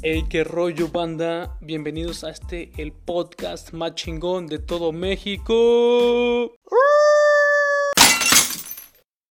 Hey, qué rollo, banda. Bienvenidos a este, el podcast más chingón de todo México.